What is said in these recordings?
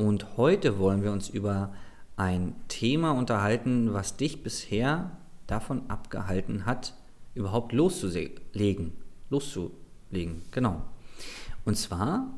und heute wollen wir uns über ein Thema unterhalten, was dich bisher davon abgehalten hat, überhaupt loszulegen. Loszulegen, genau. Und zwar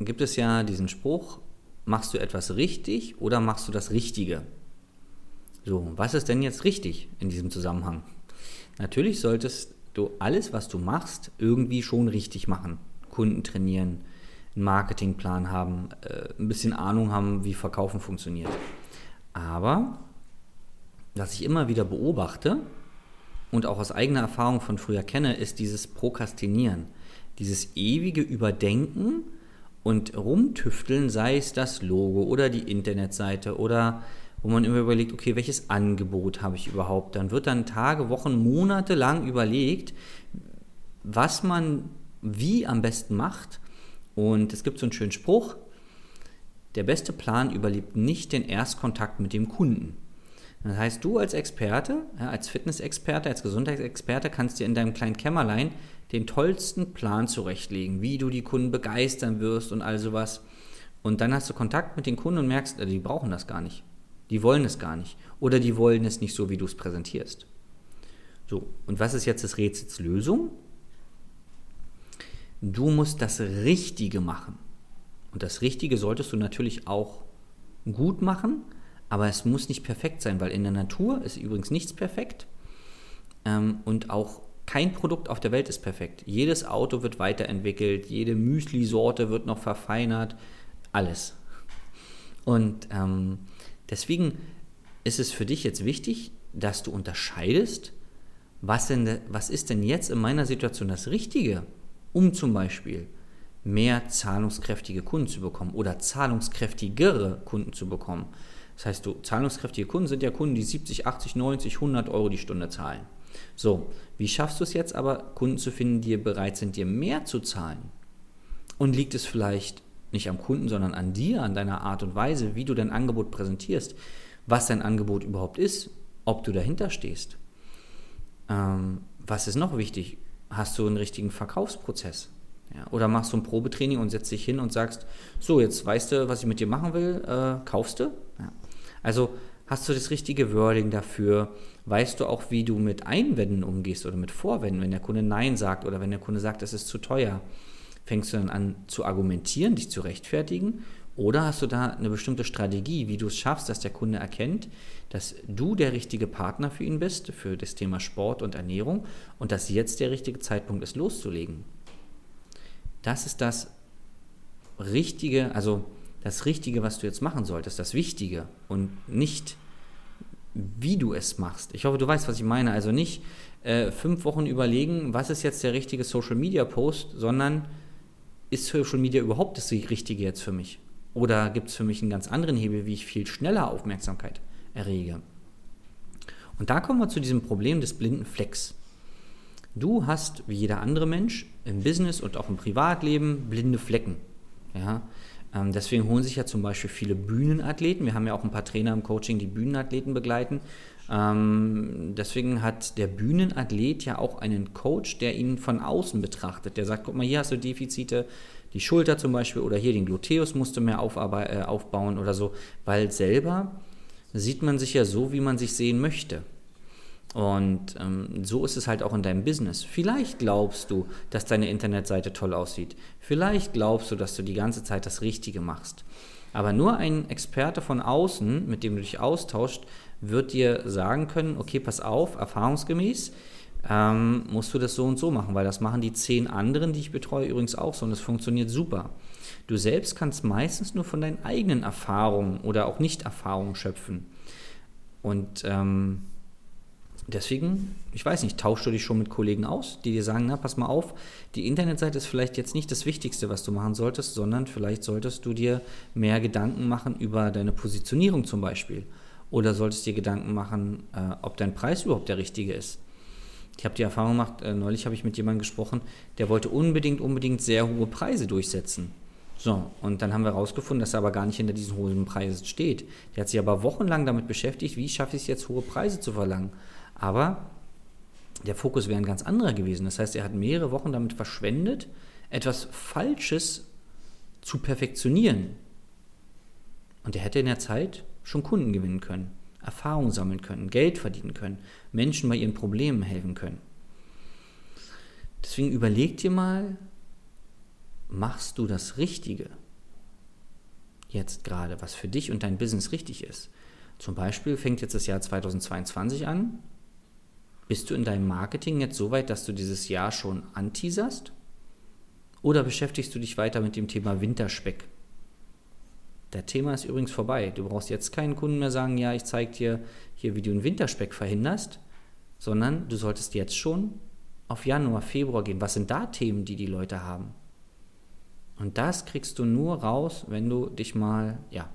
gibt es ja diesen Spruch, machst du etwas richtig oder machst du das Richtige? So, was ist denn jetzt richtig in diesem Zusammenhang? Natürlich solltest du alles, was du machst, irgendwie schon richtig machen. Kunden trainieren, einen Marketingplan haben, äh, ein bisschen Ahnung haben, wie Verkaufen funktioniert. Aber was ich immer wieder beobachte und auch aus eigener Erfahrung von früher kenne, ist dieses Prokrastinieren, dieses ewige Überdenken und rumtüfteln, sei es das Logo oder die Internetseite oder wo man immer überlegt, okay, welches Angebot habe ich überhaupt? Dann wird dann Tage, Wochen, Monate lang überlegt, was man wie am besten macht. Und es gibt so einen schönen Spruch, der beste Plan überlebt nicht den Erstkontakt mit dem Kunden. Das heißt, du als Experte, ja, als Fitnessexperte, als Gesundheitsexperte kannst dir in deinem kleinen Kämmerlein den tollsten Plan zurechtlegen, wie du die Kunden begeistern wirst und all sowas. Und dann hast du Kontakt mit den Kunden und merkst, die brauchen das gar nicht. Die wollen es gar nicht. Oder die wollen es nicht so, wie du es präsentierst. So, und was ist jetzt das Rätsels Lösung? Du musst das Richtige machen. Und das Richtige solltest du natürlich auch gut machen, aber es muss nicht perfekt sein, weil in der Natur ist übrigens nichts perfekt. Ähm, und auch kein Produkt auf der Welt ist perfekt. Jedes Auto wird weiterentwickelt, jede Müsli-Sorte wird noch verfeinert, alles. Und ähm, deswegen ist es für dich jetzt wichtig, dass du unterscheidest, was, denn, was ist denn jetzt in meiner Situation das Richtige, um zum Beispiel mehr zahlungskräftige Kunden zu bekommen oder zahlungskräftigere Kunden zu bekommen. Das heißt, du, zahlungskräftige Kunden sind ja Kunden, die 70, 80, 90, 100 Euro die Stunde zahlen. So, wie schaffst du es jetzt aber, Kunden zu finden, die bereit sind, dir mehr zu zahlen? Und liegt es vielleicht nicht am Kunden, sondern an dir, an deiner Art und Weise, wie du dein Angebot präsentierst, was dein Angebot überhaupt ist, ob du dahinter stehst? Ähm, was ist noch wichtig? Hast du einen richtigen Verkaufsprozess? Ja, oder machst du ein Probetraining und setzt dich hin und sagst, so, jetzt weißt du, was ich mit dir machen will, äh, kaufst du? Ja. Also hast du das richtige Wording dafür? Weißt du auch, wie du mit Einwänden umgehst oder mit Vorwänden, wenn der Kunde Nein sagt oder wenn der Kunde sagt, es ist zu teuer? Fängst du dann an zu argumentieren, dich zu rechtfertigen? Oder hast du da eine bestimmte Strategie, wie du es schaffst, dass der Kunde erkennt, dass du der richtige Partner für ihn bist, für das Thema Sport und Ernährung und dass jetzt der richtige Zeitpunkt ist, loszulegen? Das ist das Richtige, also das Richtige, was du jetzt machen solltest, das Wichtige und nicht wie du es machst. Ich hoffe, du weißt, was ich meine. Also nicht äh, fünf Wochen überlegen, was ist jetzt der richtige Social Media Post, sondern ist Social Media überhaupt das Richtige jetzt für mich? Oder gibt es für mich einen ganz anderen Hebel, wie ich viel schneller Aufmerksamkeit errege? Und da kommen wir zu diesem Problem des blinden Flecks. Du hast, wie jeder andere Mensch, im Business und auch im Privatleben blinde Flecken. Ja? Ähm, deswegen holen sich ja zum Beispiel viele Bühnenathleten. Wir haben ja auch ein paar Trainer im Coaching, die Bühnenathleten begleiten. Ähm, deswegen hat der Bühnenathlet ja auch einen Coach, der ihn von außen betrachtet. Der sagt, guck mal, hier hast du Defizite, die Schulter zum Beispiel oder hier den Gluteus musst du mehr äh, aufbauen oder so, weil selber sieht man sich ja so, wie man sich sehen möchte. Und ähm, so ist es halt auch in deinem Business. Vielleicht glaubst du, dass deine Internetseite toll aussieht. Vielleicht glaubst du, dass du die ganze Zeit das Richtige machst. Aber nur ein Experte von außen, mit dem du dich austauscht, wird dir sagen können, okay, pass auf, erfahrungsgemäß ähm, musst du das so und so machen, weil das machen die zehn anderen, die ich betreue, übrigens auch so und es funktioniert super. Du selbst kannst meistens nur von deinen eigenen Erfahrungen oder auch Nicht-Erfahrungen schöpfen. Und ähm, deswegen, ich weiß nicht, tauschst du dich schon mit Kollegen aus, die dir sagen, na, pass mal auf, die Internetseite ist vielleicht jetzt nicht das Wichtigste, was du machen solltest, sondern vielleicht solltest du dir mehr Gedanken machen über deine Positionierung zum Beispiel. Oder solltest dir Gedanken machen, äh, ob dein Preis überhaupt der richtige ist. Ich habe die Erfahrung gemacht, äh, neulich habe ich mit jemandem gesprochen, der wollte unbedingt, unbedingt sehr hohe Preise durchsetzen. So, und dann haben wir herausgefunden, dass er aber gar nicht hinter diesen hohen Preisen steht. Der hat sich aber wochenlang damit beschäftigt, wie schaffe ich es jetzt, hohe Preise zu verlangen. Aber der Fokus wäre ein ganz anderer gewesen. Das heißt, er hat mehrere Wochen damit verschwendet, etwas Falsches zu perfektionieren. Und er hätte in der Zeit schon Kunden gewinnen können, Erfahrung sammeln können, Geld verdienen können, Menschen bei ihren Problemen helfen können. Deswegen überleg dir mal, machst du das Richtige? Jetzt gerade, was für dich und dein Business richtig ist. Zum Beispiel fängt jetzt das Jahr 2022 an. Bist du in deinem Marketing jetzt so weit, dass du dieses Jahr schon anteaserst? Oder beschäftigst du dich weiter mit dem Thema Winterspeck? Der Thema ist übrigens vorbei. Du brauchst jetzt keinen Kunden mehr sagen, ja, ich zeige dir hier, wie du einen Winterspeck verhinderst, sondern du solltest jetzt schon auf Januar, Februar gehen. Was sind da Themen, die die Leute haben? Und das kriegst du nur raus, wenn du dich mal, ja,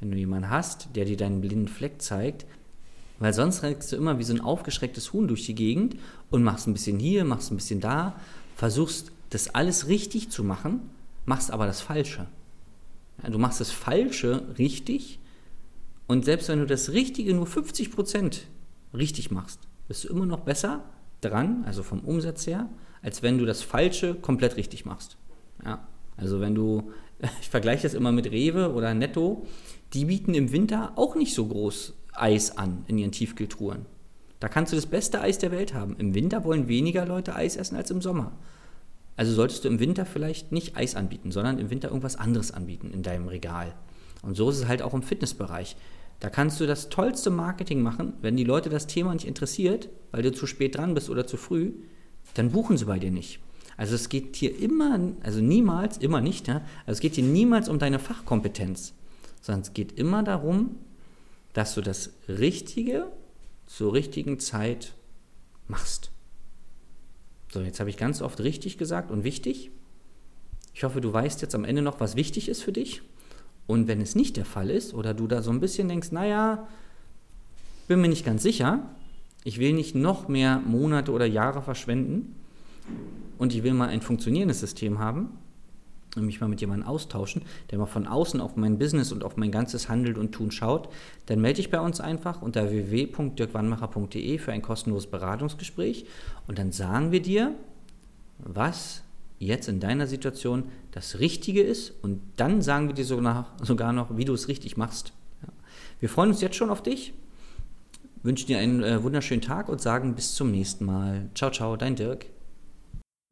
wenn du jemanden hast, der dir deinen blinden Fleck zeigt, weil sonst rennst du immer wie so ein aufgeschrecktes Huhn durch die Gegend und machst ein bisschen hier, machst ein bisschen da, versuchst das alles richtig zu machen, machst aber das Falsche. Du machst das Falsche richtig und selbst wenn du das Richtige nur 50% richtig machst, bist du immer noch besser dran, also vom Umsatz her, als wenn du das Falsche komplett richtig machst. Ja, also wenn du, ich vergleiche das immer mit Rewe oder Netto, die bieten im Winter auch nicht so groß Eis an in ihren Tiefkühltruhen. Da kannst du das beste Eis der Welt haben. Im Winter wollen weniger Leute Eis essen als im Sommer. Also solltest du im Winter vielleicht nicht Eis anbieten, sondern im Winter irgendwas anderes anbieten in deinem Regal. Und so ist es halt auch im Fitnessbereich. Da kannst du das tollste Marketing machen, wenn die Leute das Thema nicht interessiert, weil du zu spät dran bist oder zu früh, dann buchen sie bei dir nicht. Also es geht hier immer, also niemals, immer nicht, ja? also es geht hier niemals um deine Fachkompetenz, sondern es geht immer darum, dass du das Richtige zur richtigen Zeit machst. So, jetzt habe ich ganz oft richtig gesagt und wichtig. Ich hoffe, du weißt jetzt am Ende noch, was wichtig ist für dich. Und wenn es nicht der Fall ist oder du da so ein bisschen denkst, naja, bin mir nicht ganz sicher, ich will nicht noch mehr Monate oder Jahre verschwenden, und ich will mal ein funktionierendes System haben und mich mal mit jemandem austauschen, der mal von außen auf mein Business und auf mein ganzes Handeln und Tun schaut, dann melde dich bei uns einfach unter www.dirkwannmacher.de für ein kostenloses Beratungsgespräch und dann sagen wir dir, was jetzt in deiner Situation das Richtige ist und dann sagen wir dir sogar noch, wie du es richtig machst. Wir freuen uns jetzt schon auf dich, wünschen dir einen äh, wunderschönen Tag und sagen bis zum nächsten Mal. Ciao, ciao, dein Dirk.